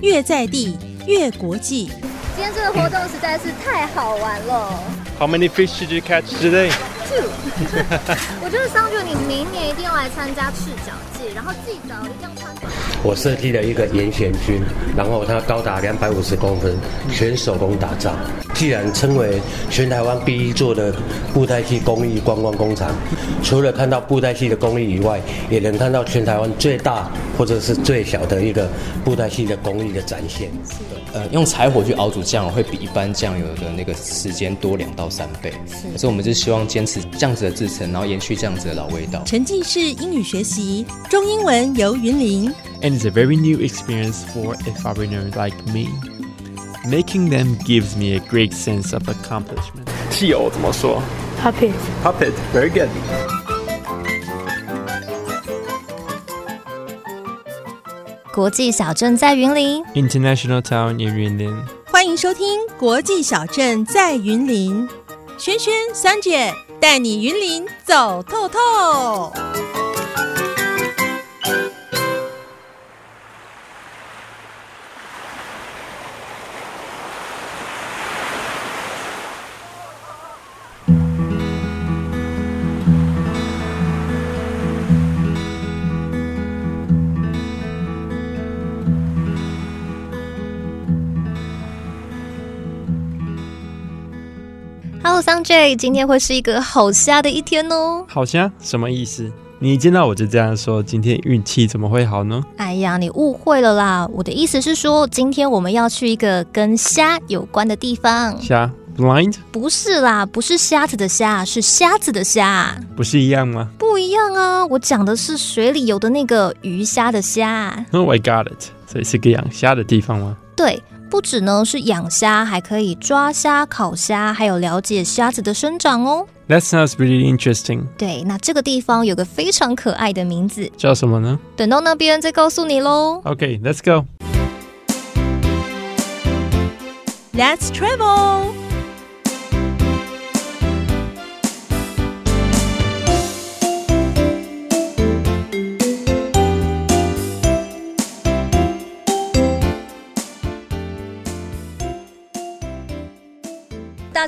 越在地越国际。今天这个活动实在是太好玩了。How many fish did you catch today? 我觉得桑觉你明年一定要来参加赤脚季，然后记得一定要穿。我设计了一个严选军，然后它高达两百五十公分，全手工打造。既然称为全台湾第一座的布袋戏工艺观光工厂，除了看到布袋戏的工艺以外，也能看到全台湾最大或者是最小的一个布袋戏的工艺的展现。呃，用柴火去熬煮酱油会比一般酱油的那个时间多两到三倍，是可是我们就希望坚持这样子的制成，然后延续这样子的老味道。沉浸式英语学习，中英文由云林。And it's a very new experience for a foreigner like me. Making them gives me a great sense of accomplishment. 汽油怎么说 Puppet. Puppet. Very good. 国际小镇在云林，International town in Yunlin. 欢迎收听《国际小镇在云林》，萱萱、三姐带你云林走透透。桑 J，今天会是一个好瞎的一天哦。好虾什么意思？你一见到我就这样说，今天运气怎么会好呢？哎呀，你误会了啦！我的意思是说，今天我们要去一个跟虾有关的地方。虾 blind 不是啦，不是瞎子的瞎，是瞎子的瞎，不是一样吗不一样啊！我讲的是水里游的那个鱼虾的虾。？Oh, I got it。所以是个养虾的地方吗？对，不止呢是养虾，还可以抓虾、烤虾，还有了解虾子的生长哦。That sounds pretty interesting。对，那这个地方有个非常可爱的名字，叫什么呢等到那边再告诉你喽。？Okay, let's go. Let's travel。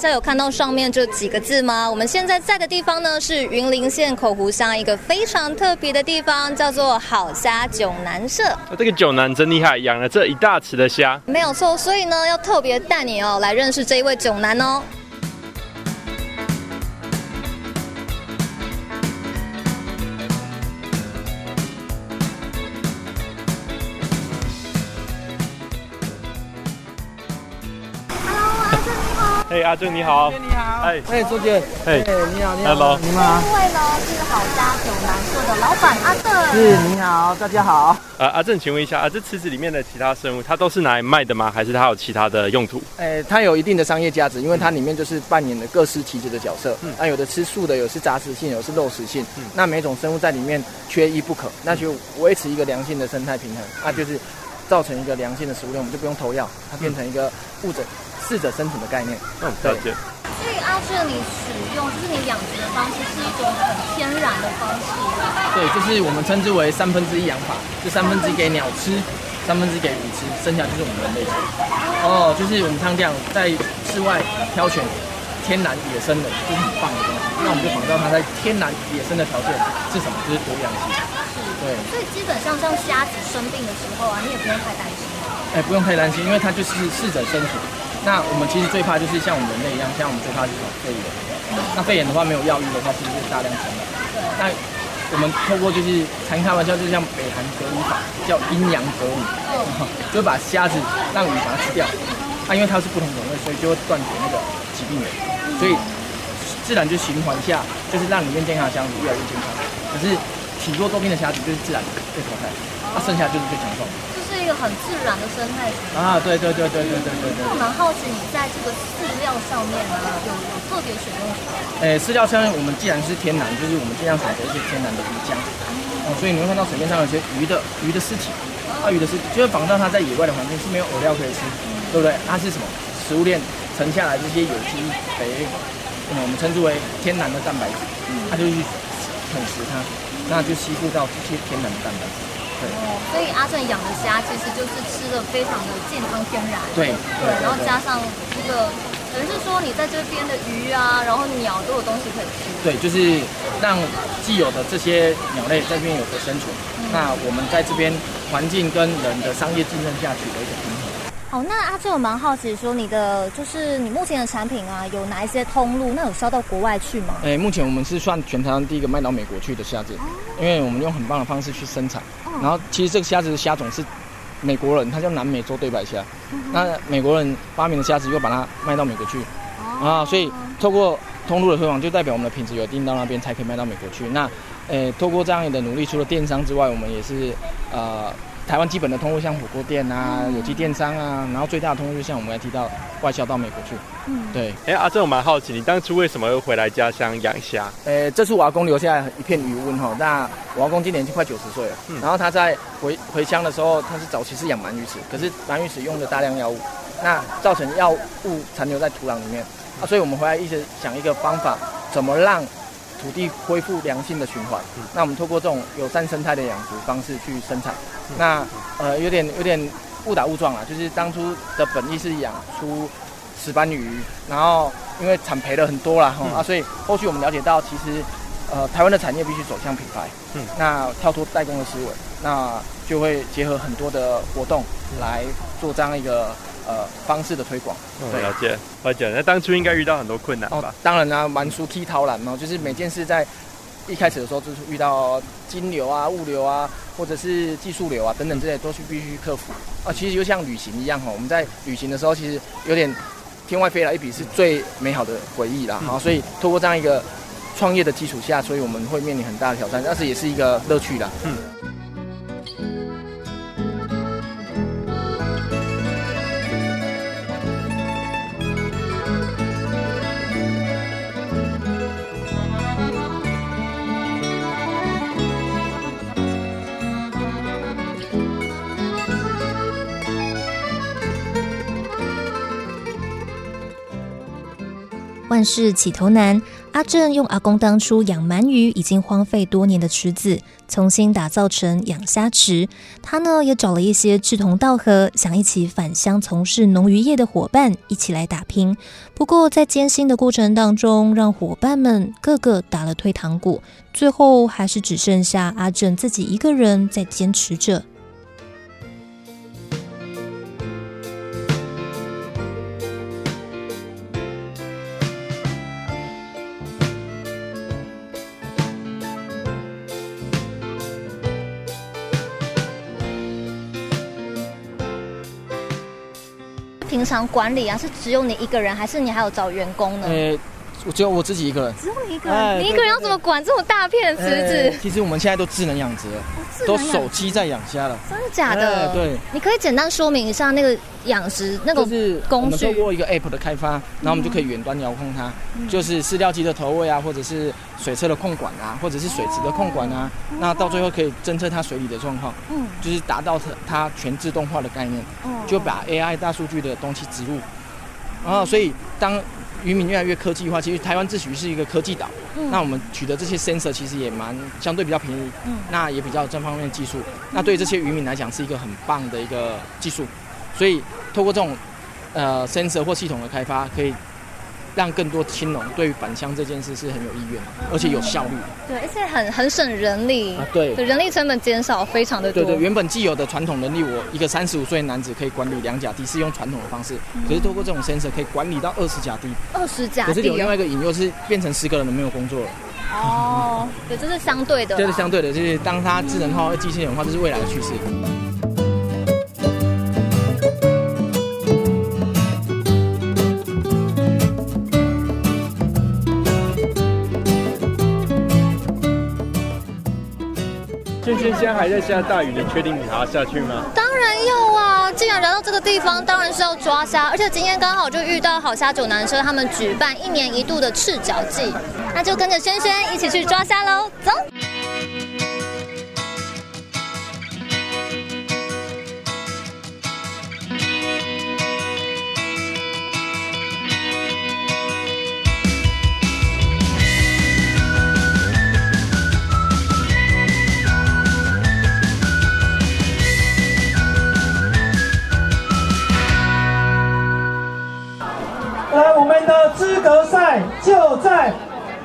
家有看到上面这几个字吗？我们现在在的地方呢是云林县口湖乡一个非常特别的地方，叫做好虾九南社。这个九男真厉害，养了这一大池的虾。没有错，所以呢要特别带你哦来认识这一位九南哦。嘿，阿正你好。你好，哎哎，周姐，哎，你好，你好 Hello 你好，这位呢是好虾九南社的老板阿正。是，你好，大家好。呃，阿正，请问一下，啊，这池子里面的其他生物，它都是拿来卖的吗？还是它有其他的用途？哎，它有一定的商业价值，因为它里面就是扮演了各司其职的角色。嗯那有的吃素的，有是杂食性，有是肉食性。嗯那每种生物在里面缺一不可，那就维持一个良性的生态平衡，那就是造成一个良性的食物链，我们就不用投药，它变成一个物者适者生存的概念。嗯，了解。所以阿正你使用就是你养殖的方式是一种很天然的方式。对，就是我们称之为三分之一养法，就三分之一给鸟吃，三分之一给鱼吃，剩下就是我们人类吃。哦，就是我们常讲在室外挑选天然野生的，就是很棒的东西。那我们就仿照它在天然野生的条件是什么？就是多样性。对，所以基本上像虾子生病的时候啊，你也不用太担心。哎，不用太担心，因为它就是适者生存。那我们其实最怕就是像我们人类一样，像我们最怕就是肺炎。那肺炎的话没有药医的话，其实就是大量传染。那我们透过就是常开玩笑，就像北韩隔离法，叫阴阳隔离，就把虾子让鱼把它吃掉。啊，因为它是不同种类，所以就会断绝那个疾病源。所以自然就循环下，就是让里面健康的虾子越来越健康。可是体弱多病的虾子就是自然被淘汰，那、剩下就是最强壮的。个很自然的生态循环。啊，对对对对对对对对。那我蛮好奇，你在这个饲料上面呢，有有特别选用什么？诶，饲料上面我们既然是天然，就是我们尽量选择一些天然的鱼浆，哦，所以你会看到水面上有一些鱼的鱼的尸体，啊，鱼的尸体就是仿照它在野外的环境是没有饵料可以吃，对不对？它是什么？食物链沉下来这些有机肥，嗯，我们称之为天然的蛋白质，它就去啃食它，那就吸附到这些天然的蛋白质。对，所以阿正养的虾其实就是吃的非常的健康天然。对对，然后加上这个，等于是说你在这边的鱼啊，然后鸟都有东西可以吃。对，就是让既有的这些鸟类在这边有个生存，那我们在这边环境跟人的商业竞争下取得一。哦，那阿正我蛮好奇，说你的就是你目前的产品啊，有哪一些通路？那有销到国外去吗？诶，目前我们是算全台湾第一个卖到美国去的虾子，因为我们用很棒的方式去生产。然后其实这个虾子的虾种是美国人，它叫南美洲对白虾。那美国人发明的虾子又把它卖到美国去，啊，所以透过通路的推广，就代表我们的品质有定到那边才可以卖到美国去。那诶，透过这样的努力，除了电商之外，我们也是呃。台湾基本的通路像火锅店啊、有机电商啊，然后最大的通路就像我们刚提到外销到美国去。嗯，对。哎，阿正，我蛮好奇，你当初为什么会回来家乡养虾？呃，这是我阿公留下来一片余温哈。那我阿公今年已经快九十岁了，然后他在回回乡的时候，他是早期是养鳗鱼池，可是鳗鱼池用的大量药物，那造成药物残留在土壤里面啊，所以我们回来一直想一个方法，怎么让土地恢复良性的循环。那我们透过这种友善生态的养殖方式去生产。那呃有点有点误打误撞啊，就是当初的本意是养出石斑鱼，然后因为产赔了很多啦，啊，所以后续我们了解到，其实呃台湾的产业必须走向品牌，嗯，那跳脱代工的思维，那就会结合很多的活动来做这样一个呃方式的推广。对，了解，了解。那当初应该遇到很多困难吧？当然啦，蛮熟踢掏篮哦，就是每件事在。一开始的时候就是遇到金流啊、物流啊，或者是技术流啊等等这些都是必须克服啊。其实就像旅行一样哈，我们在旅行的时候其实有点天外飞来一笔是最美好的回忆啦。好，所以透过这样一个创业的基础下，所以我们会面临很大的挑战，但是也是一个乐趣啦。嗯。万事起头难，阿正用阿公当初养鳗鱼已经荒废多年的池子，重新打造成养虾池。他呢也找了一些志同道合、想一起返乡从事农渔业的伙伴一起来打拼。不过在艰辛的过程当中，让伙伴们个个打了退堂鼓，最后还是只剩下阿正自己一个人在坚持着。平常管理啊，是只有你一个人，还是你还有找员工呢？我只有我自己一个人。只有你一个人？你一个人要怎么管这么大片的池子？其实我们现在都智能养殖了，都手机在养虾了。真的假的？对。你可以简单说明一下那个养殖那个工具。我们透过一个 App 的开发，然后我们就可以远端遥控它，就是饲料机的投喂啊，或者是水车的控管啊，或者是水池的控管啊，那到最后可以侦测它水里的状况，嗯，就是达到它它全自动化的概念，嗯，就把 AI 大数据的东西植入。然后，所以当渔民越来越科技化，其实台湾自诩是一个科技岛。嗯。那我们取得这些 sensor 其实也蛮相对比较便宜。嗯。那也比较这方面的技术。那对这些渔民来讲是一个很棒的一个技术。所以透过这种呃 sensor 或系统的开发，可以。让更多青农对于返乡这件事是很有意愿，而且有效率。对，而且很很省人力。啊，对，人力成本减少非常的多。对对，原本既有的传统能力，我一个三十五岁男子可以管理两甲地，是用传统的方式。可是透过这种 sensor 可以管理到二十甲地。二十甲地。可是有另外一个引诱是变成十个人都没有工作了。哦，对，这是相对的。这是相对的，就是当它智能化、机器人化，这是未来的趋势。现在还在下大雨，你确定你还要下去吗？当然要啊！既然来到这个地方，当然是要抓虾，而且今天刚好就遇到好虾九男生他们举办一年一度的赤脚季，那就跟着轩轩一起去抓虾喽，走！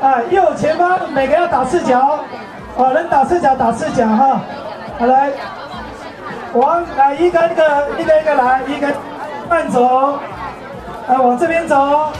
啊右前方，每个要打赤脚，啊，能打赤脚打赤脚哈，好来，往来一个一个一个一个来，一个慢走，啊，往这边走。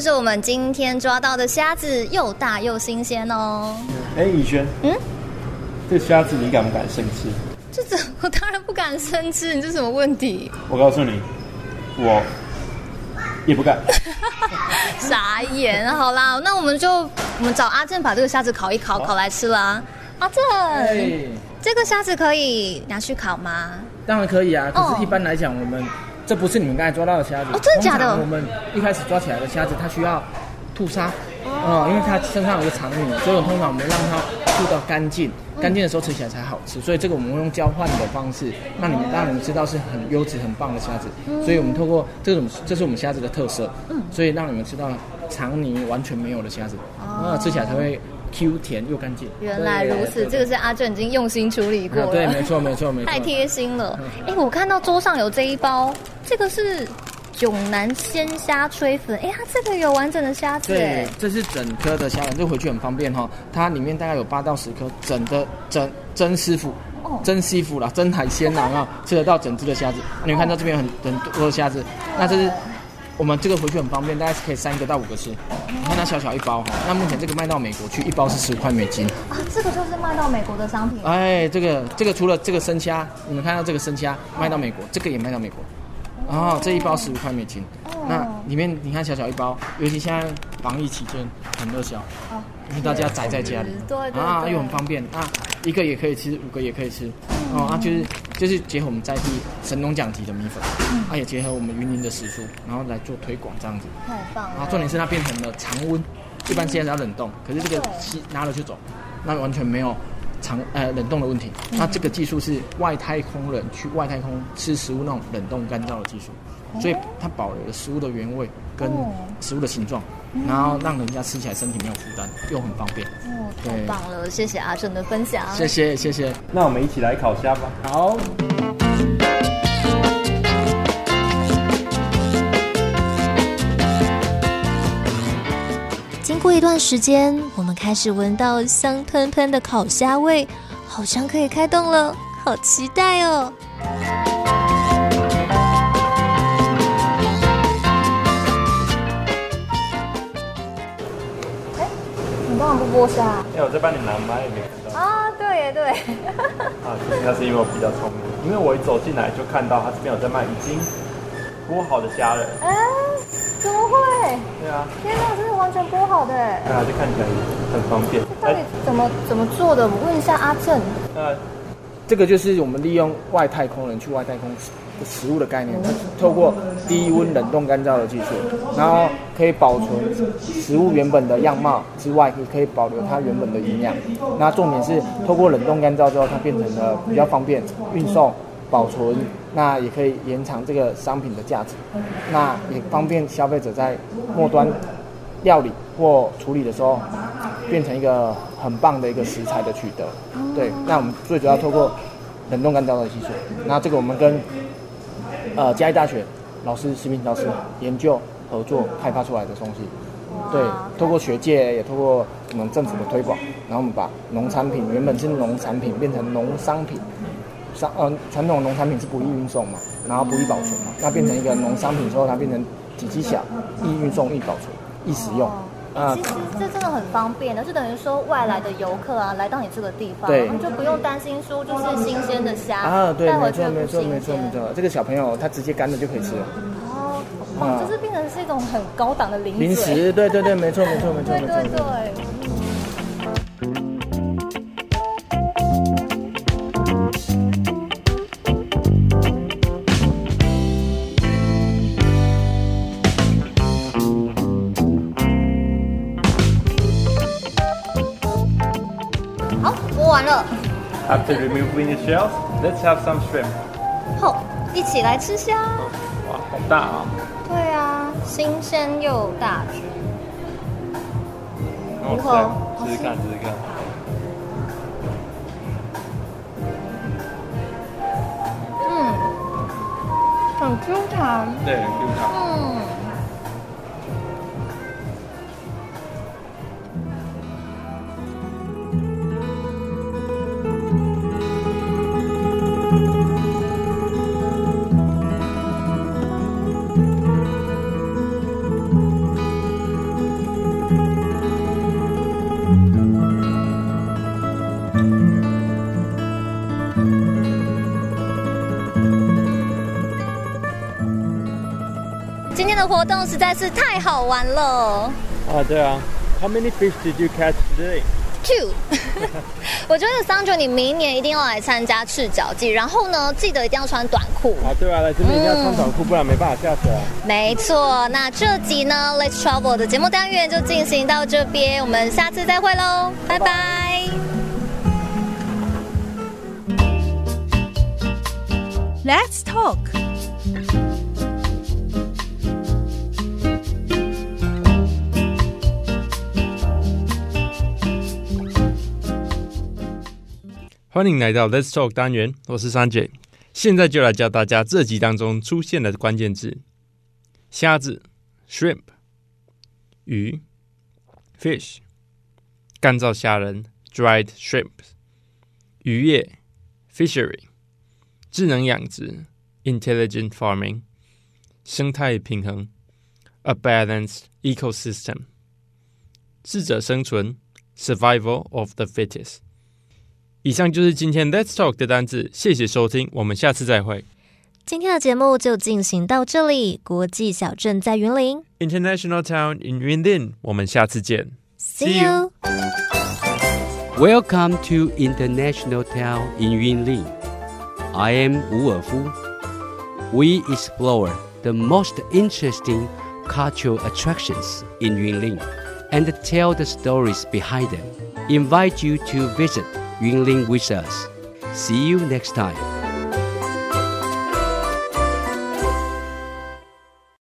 就是我们今天抓到的虾子，又大又新鲜哦。哎，宇轩，嗯，这虾子你敢不敢生吃？这怎我当然不敢生吃，你这什么问题？我告诉你，我也不敢。傻眼，好啦，那我们就我们找阿正把这个虾子烤一烤，烤来吃啦。阿正，这个虾子可以拿去烤吗？当然可以啊，可是一般来讲我们。这不是你们刚才抓到的虾子哦，真的假的？我们一开始抓起来的虾子，它需要吐沙哦，因为它身上有个肠泥，所以我通常我们让它吐到干净，干净的时候吃起来才好吃。所以这个我们用交换的方式，让你们让你们知道是很优质、很棒的虾子。所以我们透过这种，这是我们虾子的特色，嗯，所以让你们知道肠泥完全没有的虾子，啊，吃起来才会。Q 甜又干净，原来如此，这个是阿正已经用心处理过了。对，没错，没错，没错，太贴心了。哎，我看到桌上有这一包，这个是囧南鲜虾吹粉。哎呀，这个有完整的虾子。对，这是整颗的虾仁，这回去很方便哈。它里面大概有八到十颗整的整真师傅，真师傅啦，真海鲜啦啊，吃得到整只的虾子。你们看到这边很很多的虾子，那这是。我们这个回去很方便，大概是可以三个到五个吃。你看它小小一包哈，那目前这个卖到美国去，一包是十五块美金。啊，这个就是卖到美国的商品。哎，这个这个除了这个生虾，你们看到这个生虾卖到美国，这个也卖到美国。哦，这一包十五块美金。那里面你看小小一包，尤其现在防疫期间很热销。因为大家宅在家里，啊，又很方便啊，一个也可以吃，五个也可以吃，哦，啊，就是就是结合我们在地神农奖级的米粉，啊，也结合我们云林的食蔬，然后来做推广这样子，太棒了。啊，重点是它变成了常温，一般现在是要冷冻，可是这个吸拿了就走，那完全没有常呃冷冻的问题。那这个技术是外太空人去外太空吃食物那种冷冻干燥的技术，所以它保留了食物的原味跟食物的形状。然后让人家吃起来身体没有负担，又很方便。哦，太棒了！谢谢阿正的分享。谢谢谢谢。那我们一起来烤虾吧。好。经过一段时间，我们开始闻到香喷喷的烤虾味，好像可以开动了，好期待哦！不剥虾？哎，我在帮你拿麦，没看到啊？对对。啊，那是因为我比较聪明，因为我一走进来就看到他这边有在卖已经剥好的虾了。哎，怎么会？对啊。天哪，这是完全剥好的。对啊，就看起来很方便。到底怎么怎么做的？我问一下阿正。呃，这个就是我们利用外太空人去外太空。食物的概念，它透过低温冷冻干燥的技术，然后可以保存食物原本的样貌之外，也可以保留它原本的营养。那重点是透过冷冻干燥之后，它变成了比较方便运送、保存，那也可以延长这个商品的价值，那也方便消费者在末端料理或处理的时候，变成一个很棒的一个食材的取得。对，那我们最主要透过冷冻干燥的技术，那这个我们跟呃，嘉义大学老师、食品老师研究合作开发出来的东西，对，透过学界也透过我们政府的推广，然后我们把农产品原本是农产品变成农商品，商呃传统农产品是不易运送嘛，然后不易保存嘛，那变成一个农商品之后，它变成体积小、易运送、易保存、易使用。啊，其实这真的很方便的，就等于说外来的游客啊，来到你这个地方，对，就不用担心说就是新鲜的虾啊，对，没错没错没错没错，这个小朋友他直接干了就可以吃了。哦，哦，就是变成是一种很高档的零零食，对对对，没错没错没错没错，对对对。After removing the shells, let's have some shrimp. 好，一起来吃虾。哇，好大啊！对啊，新鲜又大只。如何？试试看，试试看。嗯，很 Q 弹。对很，Q 弹。嗯。活动实在是太好玩了。啊，对啊。How many fish did you catch today? Two。我觉得桑 o 你明年一定要来参加赤脚季，然后呢，记得一定要穿短裤。啊，对啊，来这边一定要穿短裤，不然没办法下水啊。没错，那这集呢，Let's Travel 的节目单元就进行到这边，我们下次再会喽，拜拜。Let's talk。欢迎来到 Let's Talk 单元，我是三姐，现在就来教大家这集当中出现的关键字：虾子 （shrimp）、鱼 （fish）、干燥虾仁 （dried shrimp）、渔业 （fishery）、智能养殖 （intelligent farming）、生态平衡 （a balanced ecosystem）、适者生存 （survival of the fittest）。以上就是今天 Let's Talk 的单字，谢谢收听，我们下次再会。今天的节目就进行到这里。国际小镇在云林，International Town in Yunlin，我们下次见。See you. Welcome to International Town in Yunlin. I am Wu Erfu. We explore the most interesting cultural attractions in Yunlin and tell the stories behind them. Invite you to visit Yunlin with us. See you next time.